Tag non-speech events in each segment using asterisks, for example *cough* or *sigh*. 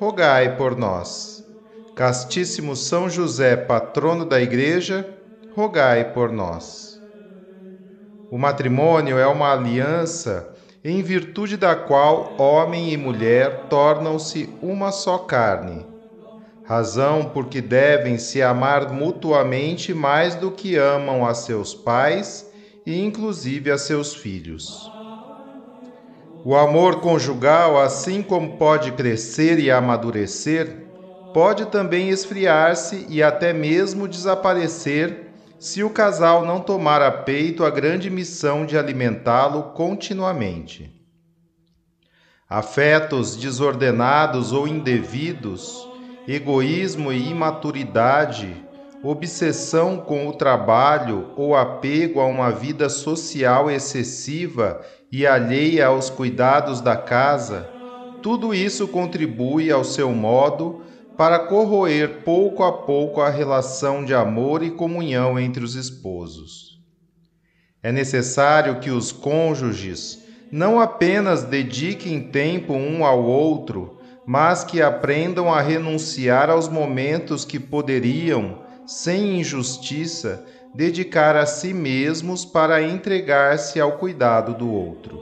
rogai por nós. Castíssimo São José, patrono da Igreja, rogai por nós. O matrimônio é uma aliança em virtude da qual homem e mulher tornam-se uma só carne. Razão porque devem se amar mutuamente mais do que amam a seus pais e inclusive a seus filhos. O amor conjugal, assim como pode crescer e amadurecer, pode também esfriar-se e até mesmo desaparecer se o casal não tomar a peito a grande missão de alimentá-lo continuamente. Afetos desordenados ou indevidos, egoísmo e imaturidade, obsessão com o trabalho ou apego a uma vida social excessiva e alheia aos cuidados da casa, tudo isso contribui ao seu modo para corroer pouco a pouco a relação de amor e comunhão entre os esposos. É necessário que os cônjuges não apenas dediquem tempo um ao outro, mas que aprendam a renunciar aos momentos que poderiam, sem injustiça, dedicar a si mesmos para entregar-se ao cuidado do outro.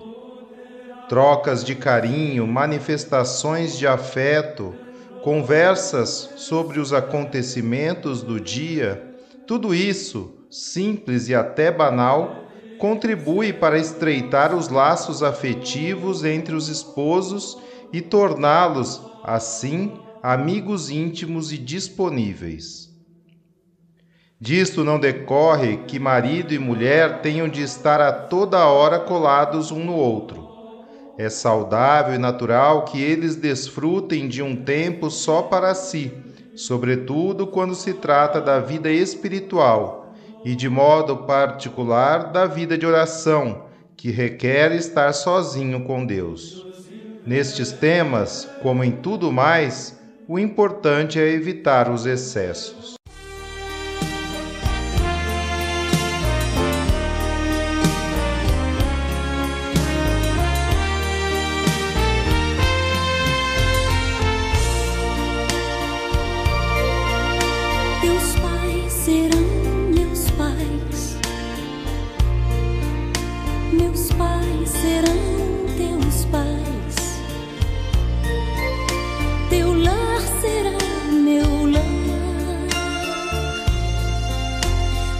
Trocas de carinho, manifestações de afeto, conversas sobre os acontecimentos do dia, tudo isso, simples e até banal, contribui para estreitar os laços afetivos entre os esposos e torná-los, assim, amigos íntimos e disponíveis. Disto não decorre que marido e mulher tenham de estar a toda hora colados um no outro. É saudável e natural que eles desfrutem de um tempo só para si, sobretudo quando se trata da vida espiritual e, de modo particular, da vida de oração, que requer estar sozinho com Deus. Nestes temas, como em tudo mais, o importante é evitar os excessos.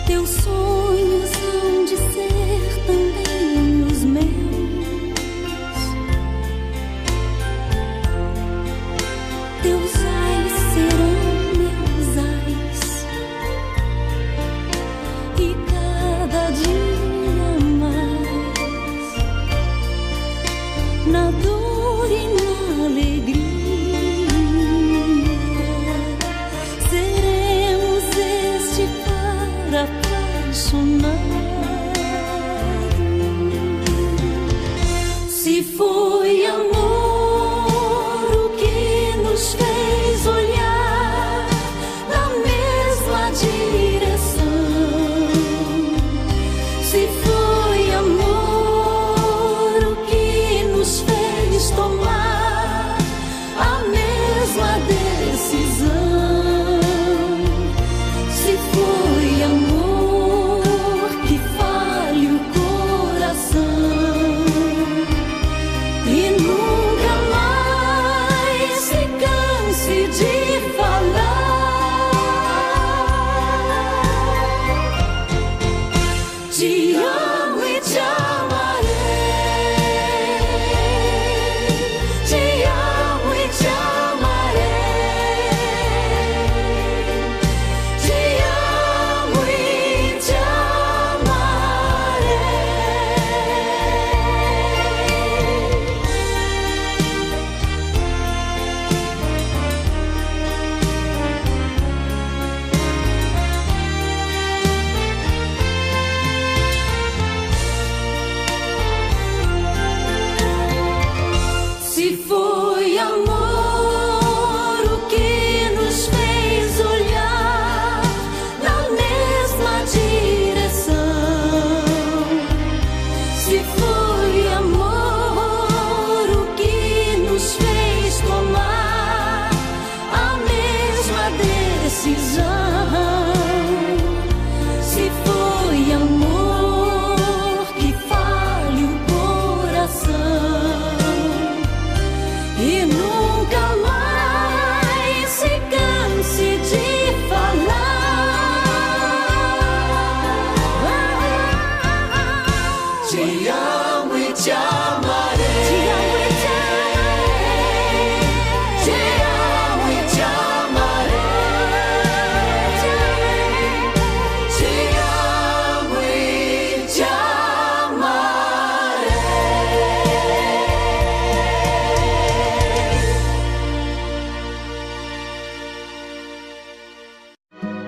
teu sonho.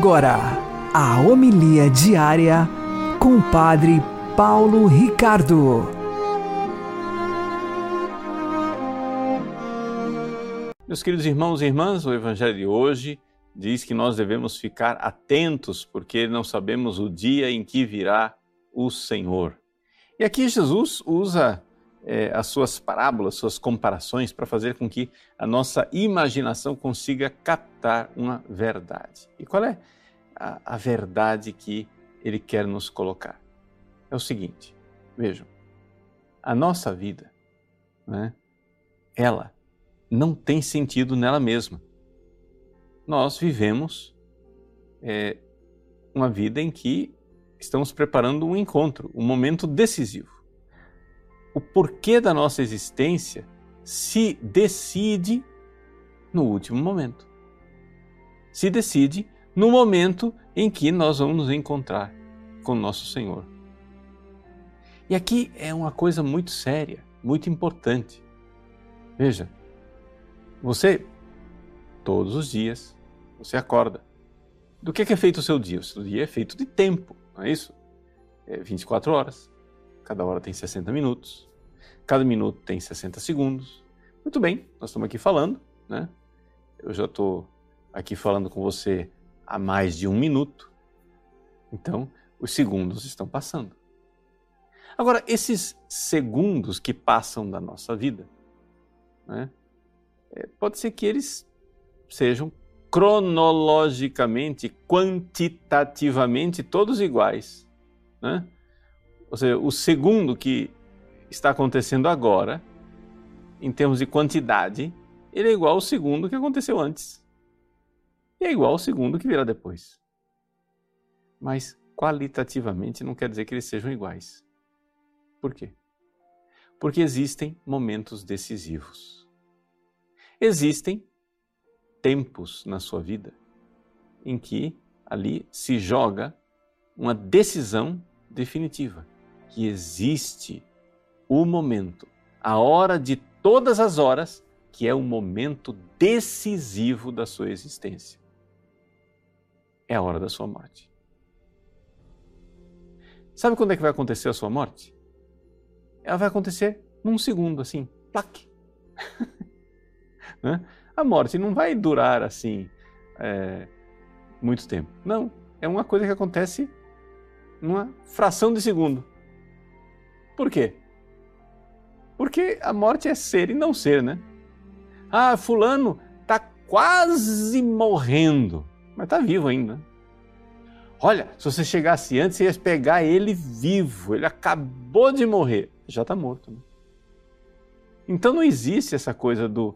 Agora, a homilia diária com o Padre Paulo Ricardo. Meus queridos irmãos e irmãs, o Evangelho de hoje diz que nós devemos ficar atentos, porque não sabemos o dia em que virá o Senhor. E aqui Jesus usa é, as suas parábolas, suas comparações, para fazer com que a nossa imaginação consiga captar uma verdade. E qual é a, a verdade que ele quer nos colocar? É o seguinte: vejam, a nossa vida, né, ela não tem sentido nela mesma. Nós vivemos é, uma vida em que estamos preparando um encontro, um momento decisivo o porquê da nossa existência se decide no último momento. Se decide no momento em que nós vamos nos encontrar com nosso Senhor. E aqui é uma coisa muito séria, muito importante. Veja, você, todos os dias, você acorda. Do que é, feito o seu dia? O seu dia é feito de tempo, não é isso? É 24 horas. Cada hora tem 60 minutos. Cada minuto tem 60 segundos. Muito bem, nós estamos aqui falando, né? Eu já estou aqui falando com você há mais de um minuto. Então, os segundos estão passando. Agora, esses segundos que passam da nossa vida, né? É, pode ser que eles sejam cronologicamente, quantitativamente todos iguais. Né? Ou seja, o segundo que está acontecendo agora, em termos de quantidade, ele é igual ao segundo que aconteceu antes. E é igual ao segundo que virá depois. Mas qualitativamente não quer dizer que eles sejam iguais. Por quê? Porque existem momentos decisivos. Existem tempos na sua vida em que ali se joga uma decisão definitiva, que existe o momento, a hora de todas as horas, que é o momento decisivo da sua existência. É a hora da sua morte. Sabe quando é que vai acontecer a sua morte? Ela vai acontecer num segundo, assim, plaque. *laughs* né? A morte não vai durar assim é, muito tempo. Não, é uma coisa que acontece numa fração de segundo. Por quê? Porque a morte é ser e não ser, né? Ah, fulano está quase morrendo, mas está vivo ainda. Olha, se você chegasse antes, você ia pegar ele vivo, ele acabou de morrer, já está morto. Né? Então não existe essa coisa do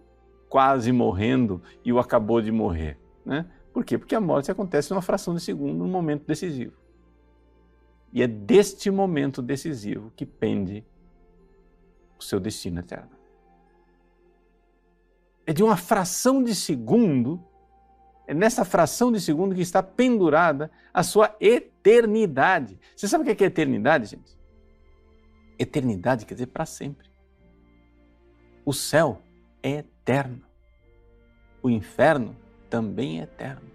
quase morrendo e o acabou de morrer. Né? Por quê? Porque a morte acontece numa fração de segundo, num momento decisivo. E é deste momento decisivo que pende o seu destino eterno. É de uma fração de segundo, é nessa fração de segundo que está pendurada a sua eternidade. Você sabe o que é eternidade, gente? Eternidade quer dizer para sempre. O céu é eterno. O inferno também é eterno.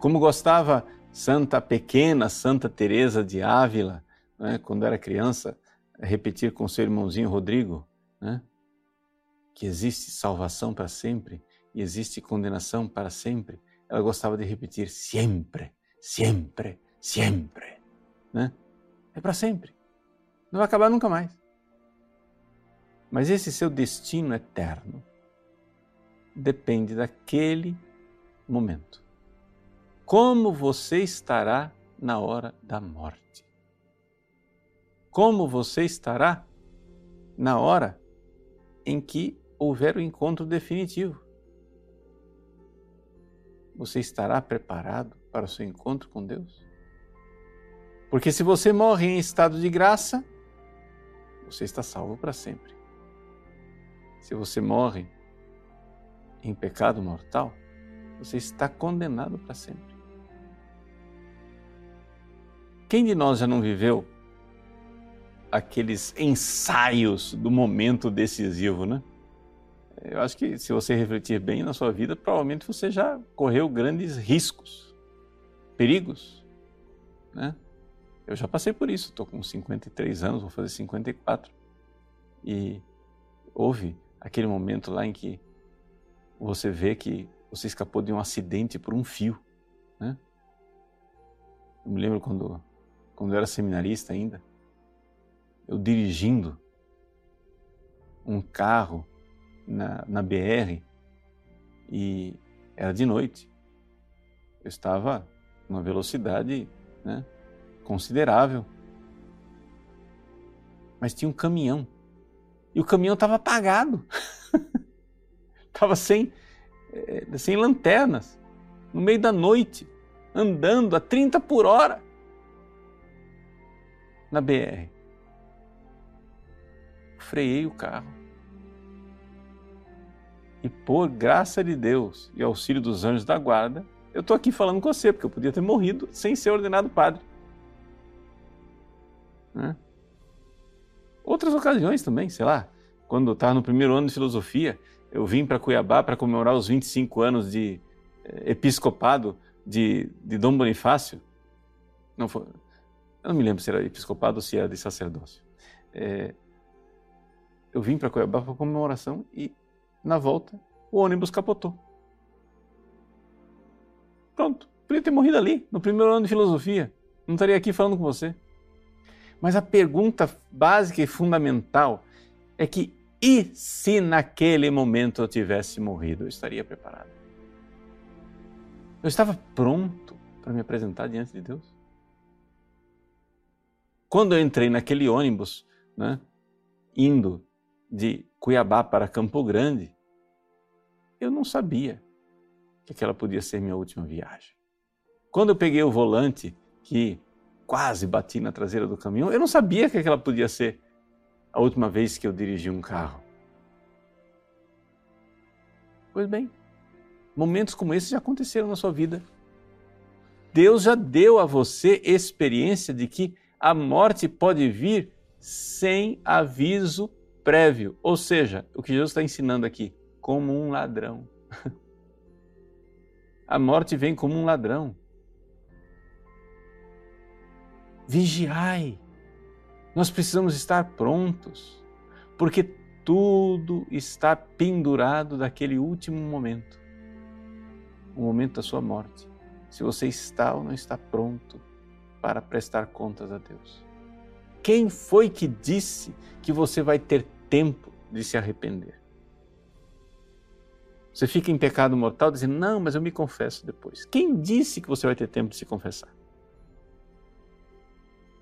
Como gostava Santa Pequena, Santa Teresa de Ávila, né, quando era criança, repetir com seu irmãozinho Rodrigo, né, que existe salvação para sempre e existe condenação para sempre. Ela gostava de repetir sempre, sempre, sempre. Né? É para sempre. Não vai acabar nunca mais. Mas esse seu destino eterno depende daquele momento como você estará na hora da morte? Como você estará na hora em que houver o encontro definitivo? Você estará preparado para o seu encontro com Deus? Porque se você morre em estado de graça, você está salvo para sempre. Se você morre em pecado mortal, você está condenado para sempre. Quem de nós já não viveu aqueles ensaios do momento decisivo, né? Eu acho que se você refletir bem na sua vida, provavelmente você já correu grandes riscos, perigos, né? Eu já passei por isso, estou com 53 anos, vou fazer 54. E houve aquele momento lá em que você vê que você escapou de um acidente por um fio, né? Eu me lembro quando quando eu era seminarista ainda, eu dirigindo um carro na, na BR e era de noite. Eu estava numa velocidade né, considerável. Mas tinha um caminhão. E o caminhão estava apagado. *laughs* Estava sem, eh, sem lanternas, no meio da noite, andando a 30 por hora na BR. Freiei o carro. E por graça de Deus e auxílio dos anjos da guarda, eu estou aqui falando com você, porque eu podia ter morrido sem ser ordenado padre. Né? Outras ocasiões também, sei lá, quando eu estava no primeiro ano de filosofia, eu vim para Cuiabá para comemorar os 25 anos de eh, episcopado de, de Dom Bonifácio. Não foi, eu não me lembro se era episcopado ou se era de sacerdócio. É, eu vim para Cuiabá para comemoração e, na volta, o ônibus capotou. Pronto, podia ter morrido ali, no primeiro ano de filosofia. Não estaria aqui falando com você. Mas a pergunta básica e fundamental é que e se naquele momento eu tivesse morrido, eu estaria preparado? Eu estava pronto para me apresentar diante de Deus? Quando eu entrei naquele ônibus, né, indo de Cuiabá para Campo Grande, eu não sabia que aquela podia ser minha última viagem. Quando eu peguei o volante, que quase bati na traseira do caminhão, eu não sabia que aquela podia ser a última vez que eu dirigi um carro. Pois bem, momentos como esses já aconteceram na sua vida. Deus já deu a você experiência de que a morte pode vir sem aviso prévio. Ou seja, o que Jesus está ensinando aqui, como um ladrão. *laughs* A morte vem como um ladrão. Vigiai. Nós precisamos estar prontos, porque tudo está pendurado daquele último momento o momento da sua morte. Se você está ou não está pronto para prestar contas a Deus. Quem foi que disse que você vai ter tempo de se arrepender? Você fica em pecado mortal dizendo, não, mas eu me confesso depois. Quem disse que você vai ter tempo de se confessar?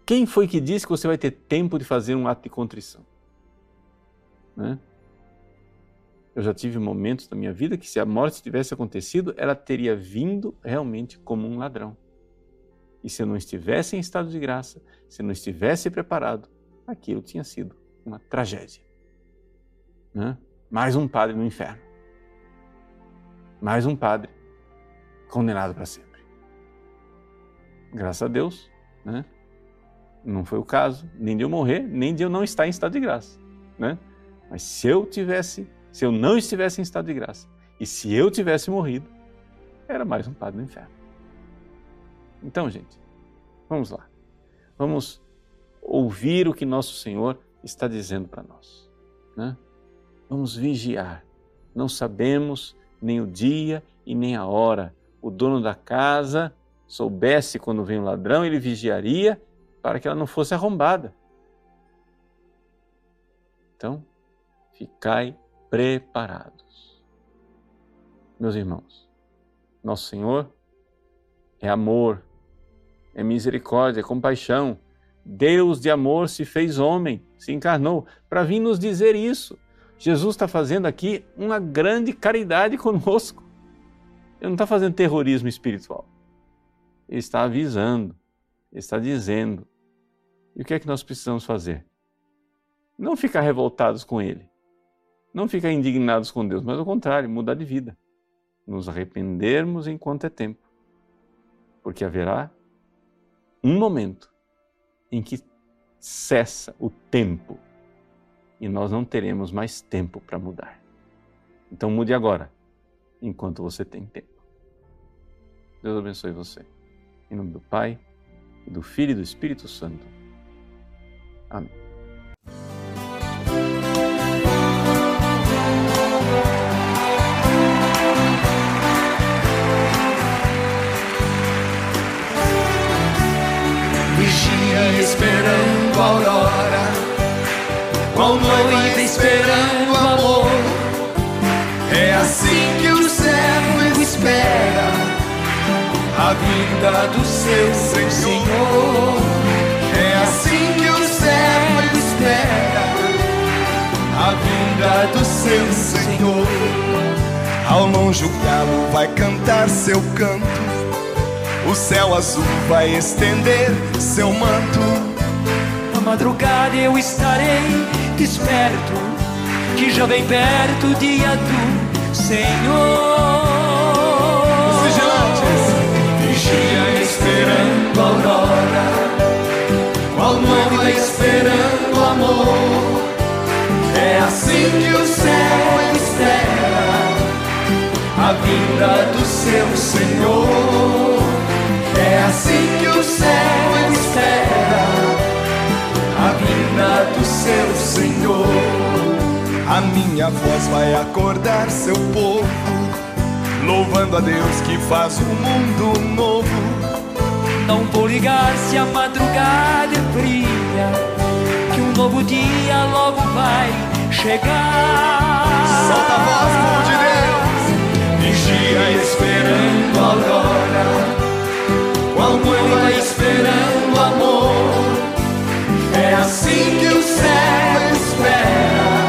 Quem foi que disse que você vai ter tempo de fazer um ato de contrição? Né? Eu já tive momentos da minha vida que se a morte tivesse acontecido, ela teria vindo realmente como um ladrão. E se eu não estivesse em estado de graça, se eu não estivesse preparado, aquilo tinha sido uma tragédia. Né? Mais um padre no inferno mais um padre condenado para sempre. Graças a Deus, né? Não foi o caso, nem de eu morrer, nem de eu não estar em estado de graça, né? Mas se eu tivesse, se eu não estivesse em estado de graça, e se eu tivesse morrido, era mais um padre no inferno. Então, gente, vamos lá. Vamos ouvir o que nosso Senhor está dizendo para nós, né? Vamos vigiar. Não sabemos nem o dia e nem a hora. O dono da casa soubesse quando vem o ladrão, ele vigiaria para que ela não fosse arrombada. Então, ficai preparados. Meus irmãos, nosso Senhor é amor, é misericórdia, é compaixão. Deus de amor se fez homem, se encarnou para vir nos dizer isso. Jesus está fazendo aqui uma grande caridade *laughs* conosco. Ele não está fazendo terrorismo espiritual. Ele está avisando, ele está dizendo. E o que é que nós precisamos fazer? Não ficar revoltados com ele, não ficar indignados com Deus, mas ao contrário, mudar de vida. Nos arrependermos enquanto é tempo. Porque haverá um momento em que cessa o tempo e nós não teremos mais tempo para mudar. Então mude agora, enquanto você tem tempo. Deus abençoe você. Em nome do Pai, do Filho e do Espírito Santo. Amém. Esperando a aurora qual noiva esperando amor. É assim que o servo espera a vinda do seu Senhor. É assim que o servo espera a vinda do seu Senhor. Ao longe o galo vai cantar seu canto, o céu azul vai estender seu manto madrugada eu estarei desperto, que já vem perto o dia do Senhor. Vigilantes, vigia esperando a aurora, qual noiva esperando amor. É assim que o céu espera a vinda do seu Senhor. Assim que o céu espera a vinda do seu Senhor. A minha voz vai acordar seu povo, louvando a Deus que faz um mundo novo. Não vou ligar se a madrugada é fria, que um novo dia logo vai chegar. Solta a voz, de Deus, vigia esperando a aurora, noiva esperando amor. É assim que o céu espera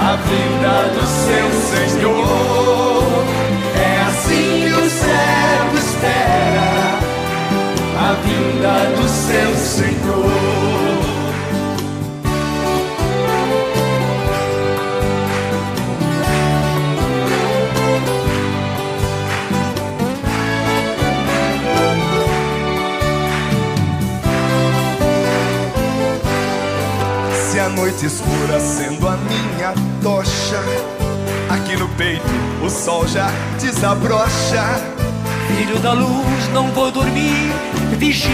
a vinda do seu Senhor. É assim que o céu espera a vinda do seu Senhor. Noite escura sendo a minha tocha. Aqui no peito o sol já desabrocha. Filho da luz, não vou dormir, vigio.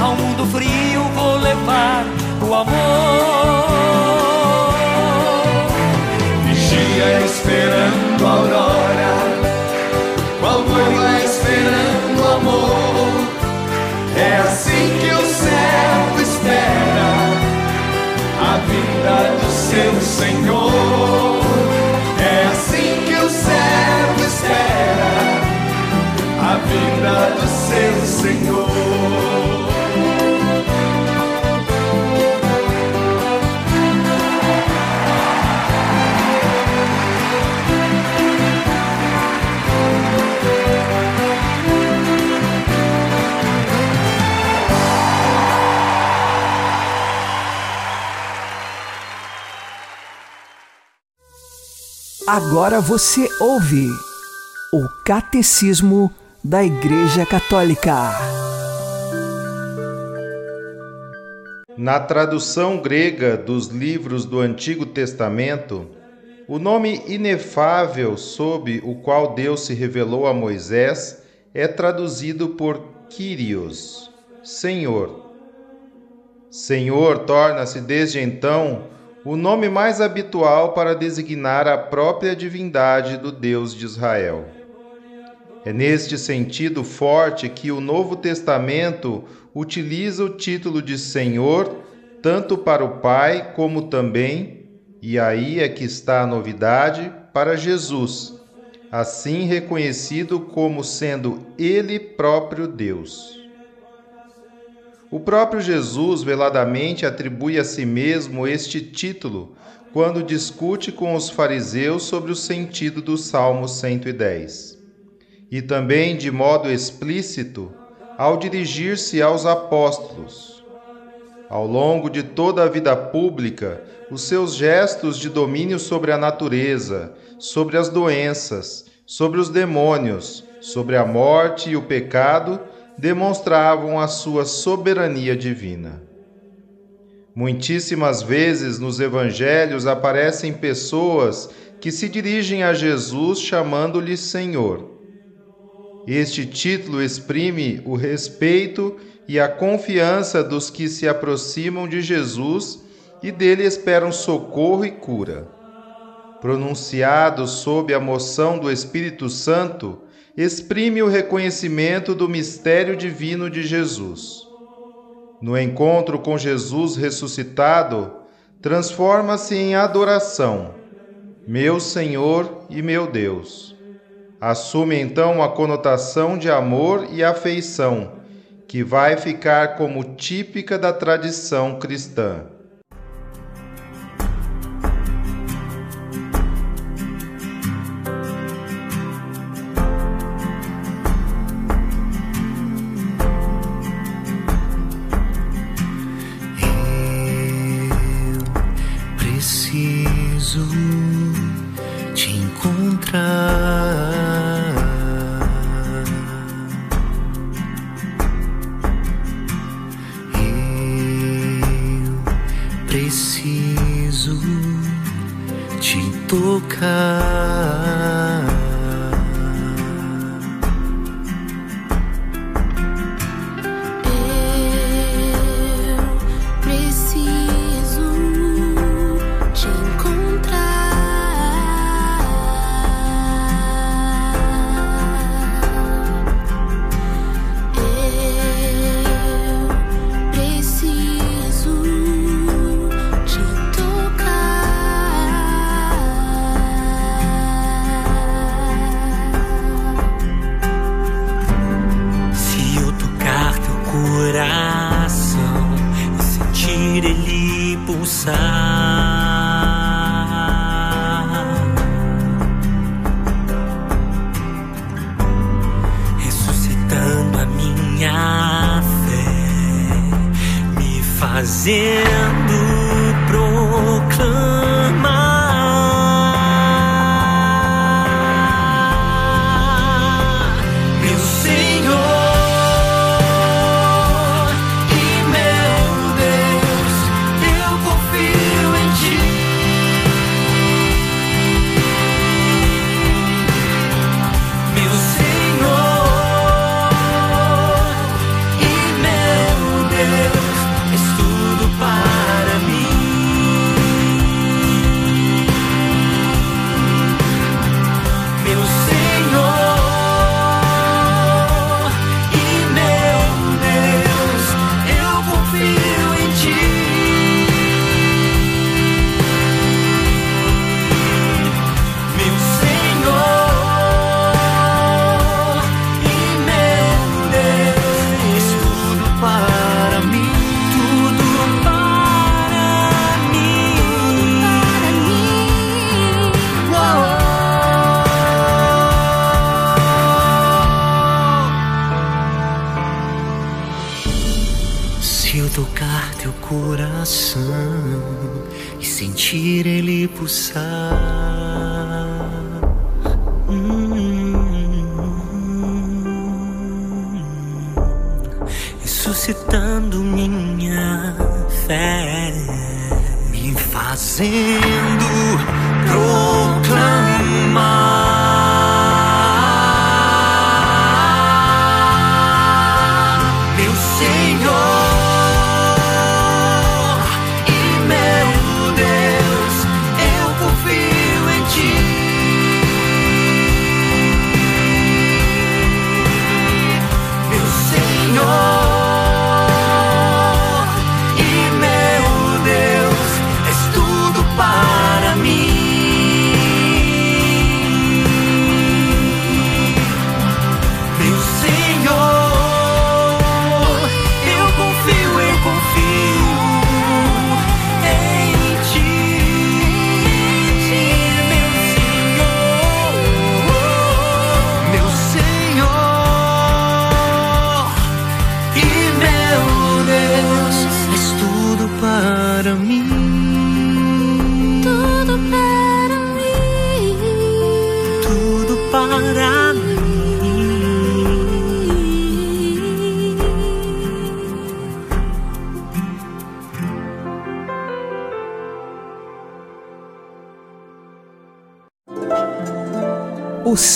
Ao mundo frio vou levar o amor. Vigia esperando Senhor. É assim que o servo espera a vinda do seu Senhor. Agora você ouve o Catecismo da Igreja Católica. Na tradução grega dos livros do Antigo Testamento, o nome inefável sob o qual Deus se revelou a Moisés é traduzido por Kyrios, Senhor. Senhor torna-se desde então o nome mais habitual para designar a própria divindade do Deus de Israel. É neste sentido forte que o Novo Testamento utiliza o título de Senhor tanto para o Pai como também, e aí é que está a novidade, para Jesus, assim reconhecido como sendo Ele próprio Deus. O próprio Jesus veladamente atribui a si mesmo este título quando discute com os fariseus sobre o sentido do Salmo 110. E também, de modo explícito, ao dirigir-se aos apóstolos. Ao longo de toda a vida pública, os seus gestos de domínio sobre a natureza, sobre as doenças, sobre os demônios, sobre a morte e o pecado demonstravam a sua soberania divina. Muitíssimas vezes nos evangelhos aparecem pessoas que se dirigem a Jesus chamando-lhe Senhor. Este título exprime o respeito e a confiança dos que se aproximam de Jesus e dele esperam socorro e cura. Pronunciado sob a moção do Espírito Santo, exprime o reconhecimento do mistério divino de Jesus. No encontro com Jesus ressuscitado, transforma-se em adoração, meu Senhor e meu Deus. Assume então a conotação de amor e afeição, que vai ficar como típica da tradição cristã.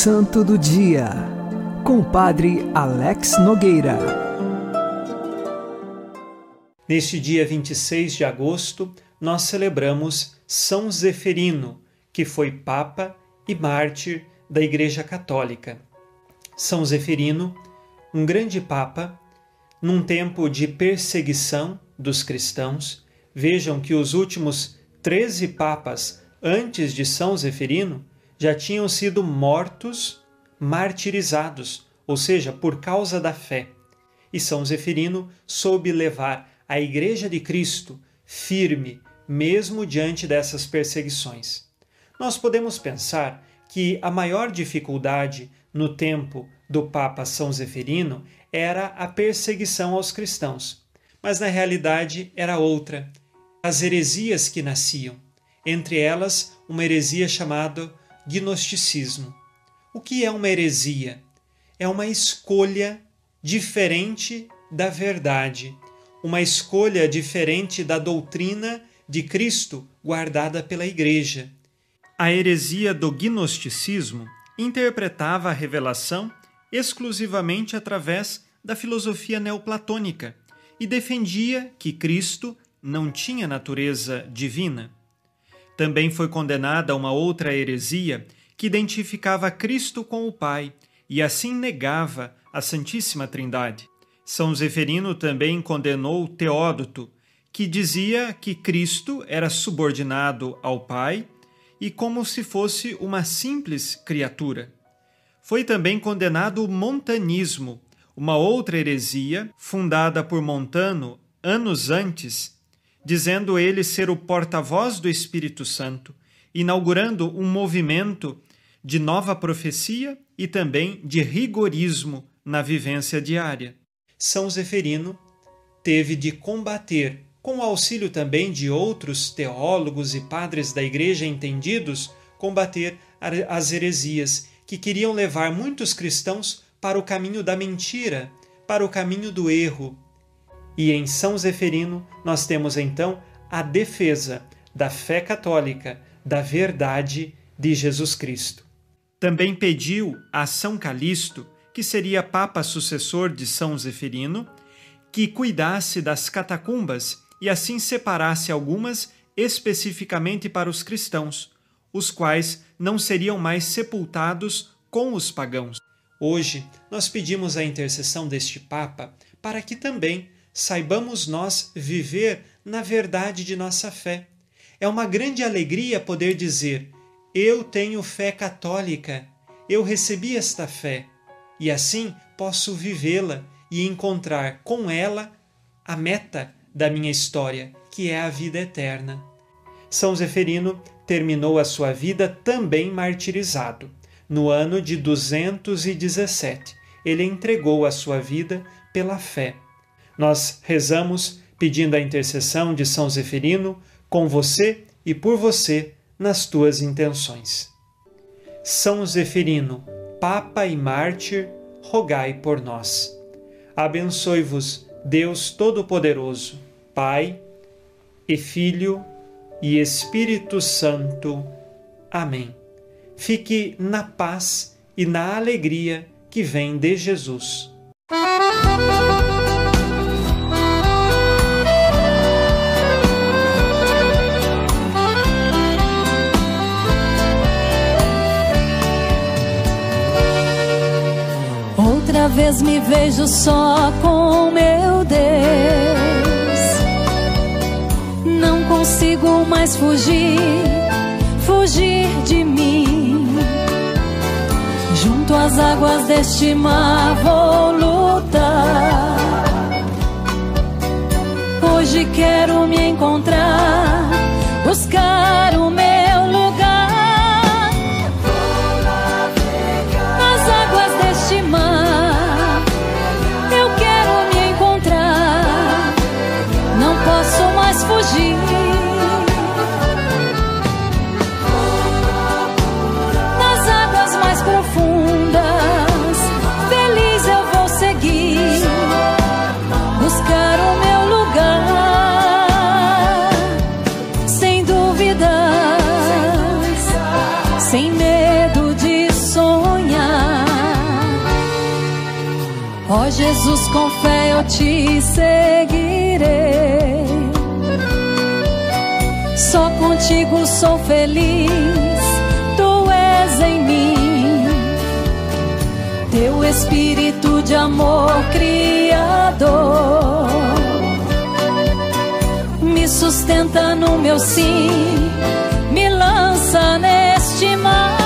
Santo do Dia, com o Padre Alex Nogueira. Neste dia 26 de agosto, nós celebramos São Zeferino, que foi Papa e mártir da Igreja Católica. São Zeferino, um grande Papa, num tempo de perseguição dos cristãos. Vejam que os últimos 13 papas antes de São Zeferino já tinham sido mortos, martirizados, ou seja, por causa da fé. E São Zeferino soube levar a Igreja de Cristo firme, mesmo diante dessas perseguições. Nós podemos pensar que a maior dificuldade no tempo do Papa São Zeferino era a perseguição aos cristãos, mas na realidade era outra, as heresias que nasciam, entre elas uma heresia chamada gnosticismo. O que é uma heresia? É uma escolha diferente da verdade, uma escolha diferente da doutrina de Cristo guardada pela Igreja. A heresia do gnosticismo interpretava a revelação exclusivamente através da filosofia neoplatônica e defendia que Cristo não tinha natureza divina. Também foi condenada uma outra heresia que identificava Cristo com o Pai e assim negava a Santíssima Trindade. São Zeferino também condenou Teódoto, que dizia que Cristo era subordinado ao Pai e como se fosse uma simples criatura. Foi também condenado o montanismo, uma outra heresia fundada por Montano anos antes, dizendo ele ser o porta-voz do Espírito Santo, inaugurando um movimento de nova profecia e também de rigorismo na vivência diária. São Zeferino teve de combater, com o auxílio também de outros teólogos e padres da igreja entendidos, combater as heresias que queriam levar muitos cristãos para o caminho da mentira, para o caminho do erro. E em São Zeferino nós temos então a defesa da fé católica, da verdade de Jesus Cristo. Também pediu a São Calixto, que seria papa sucessor de São Zeferino, que cuidasse das catacumbas e assim separasse algumas especificamente para os cristãos, os quais não seriam mais sepultados com os pagãos. Hoje, nós pedimos a intercessão deste Papa para que também saibamos nós viver na verdade de nossa fé. É uma grande alegria poder dizer: Eu tenho fé católica, eu recebi esta fé, e assim posso vivê-la e encontrar com ela a meta da minha história, que é a vida eterna. São Zeferino terminou a sua vida também martirizado. No ano de 217, ele entregou a sua vida pela fé. Nós rezamos pedindo a intercessão de São Zeferino com você e por você nas tuas intenções. São Zeferino, Papa e Mártir, rogai por nós. Abençoe-vos, Deus Todo-Poderoso, Pai e Filho e Espírito Santo. Amém. Fique na paz e na alegria que vem de Jesus. Vez me vejo só com meu Deus. Não consigo mais fugir, fugir de mim. Junto às águas deste mar vou lutar. Hoje quero me encontrar, buscar o meu Jesus, com fé eu te seguirei. Só contigo sou feliz, tu és em mim. Teu espírito de amor criador me sustenta no meu sim, me lança neste mar.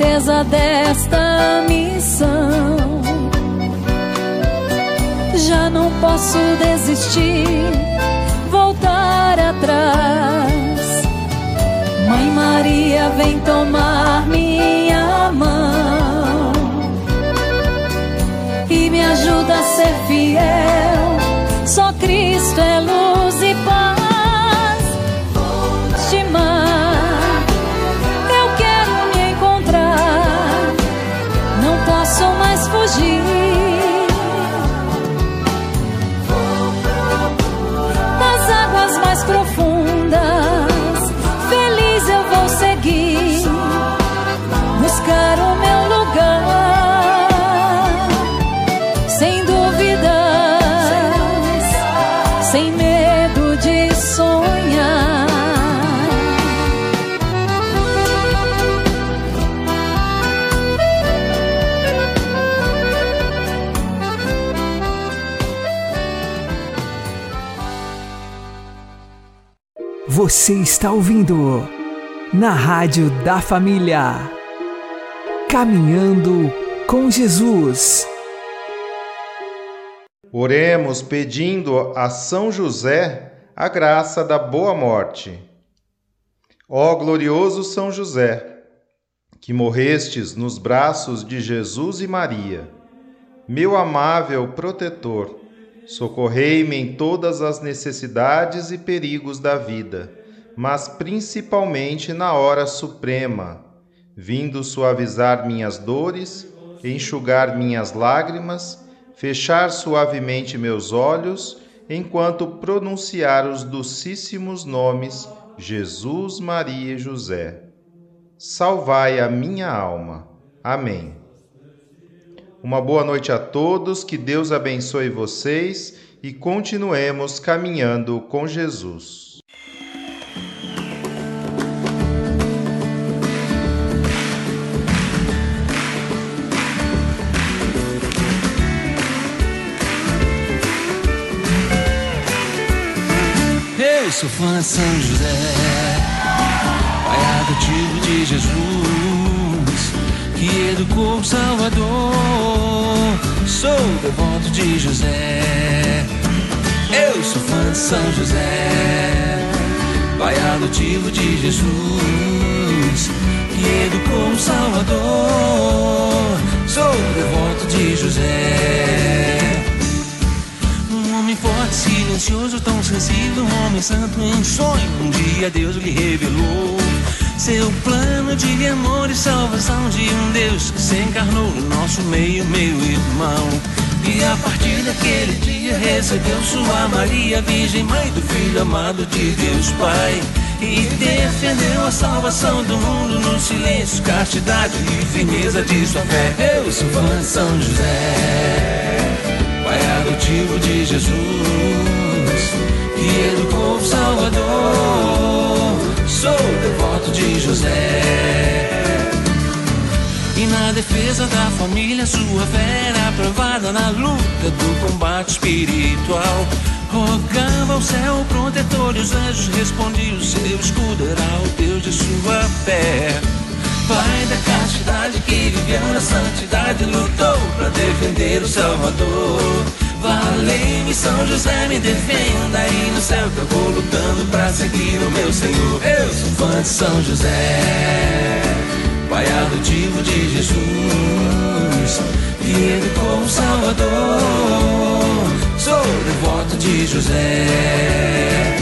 Certeza desta missão. Já não posso desistir, voltar atrás. Mãe Maria, vem tomar minha mão e me ajuda a ser fiel. Só Cristo é luz Você está ouvindo na Rádio da Família. Caminhando com Jesus. Oremos pedindo a São José a graça da boa morte. Ó glorioso São José, que morrestes nos braços de Jesus e Maria, meu amável protetor, socorrei-me em todas as necessidades e perigos da vida mas principalmente na hora suprema, vindo suavizar minhas dores, enxugar minhas lágrimas, fechar suavemente meus olhos, enquanto pronunciar os docíssimos nomes Jesus, Maria e José. Salvai a minha alma. Amém. Uma boa noite a todos, que Deus abençoe vocês e continuemos caminhando com Jesus. Eu sou fã de São José, pai adotivo de Jesus, que educou o Salvador. Sou devoto de José. Eu sou fã de São José, pai adotivo de Jesus, que educou o Salvador. Sou devoto de José. Um homem forte, silencioso, tão sensível, um homem santo em sonho. Um dia Deus lhe revelou seu plano de amor e salvação de um Deus que se encarnou no nosso meio, meu irmão. E a partir daquele dia recebeu sua Maria, Virgem Mãe do Filho amado de Deus Pai. E defendeu a salvação do mundo no silêncio, castidade e firmeza de sua fé. Eu sou fã de São José, pai adotivo de Jesus, que educou o Salvador. Sou devoto de José. E na defesa da família, sua fé era provada na luta do combate espiritual. Rogava ao céu protetor e os anjos respondiam: Seu escudo era o Deus de sua fé. Pai da castidade que viveu na santidade, lutou para defender o Salvador. Valei-me, São José, me defenda aí no céu que eu vou lutando pra seguir o meu Senhor. Eu sou fã de São José, pai adotivo de Jesus, que educou o Salvador. Sou devoto de José.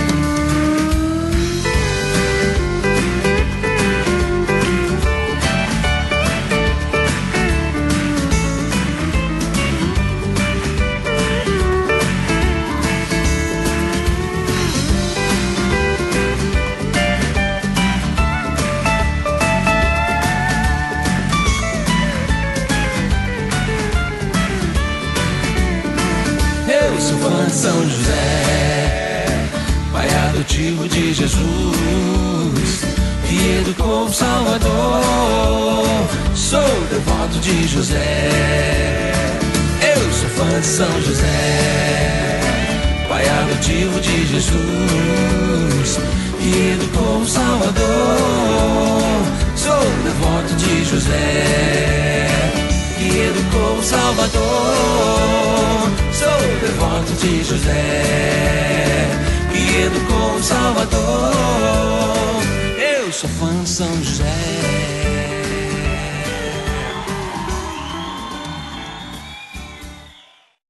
José. Eu sou fã de São José, pai adotivo de Jesus, que educou o Salvador. Sou devoto de José, que educou o Salvador. Sou devoto de José, que educou o Salvador. Eu sou fã de São José.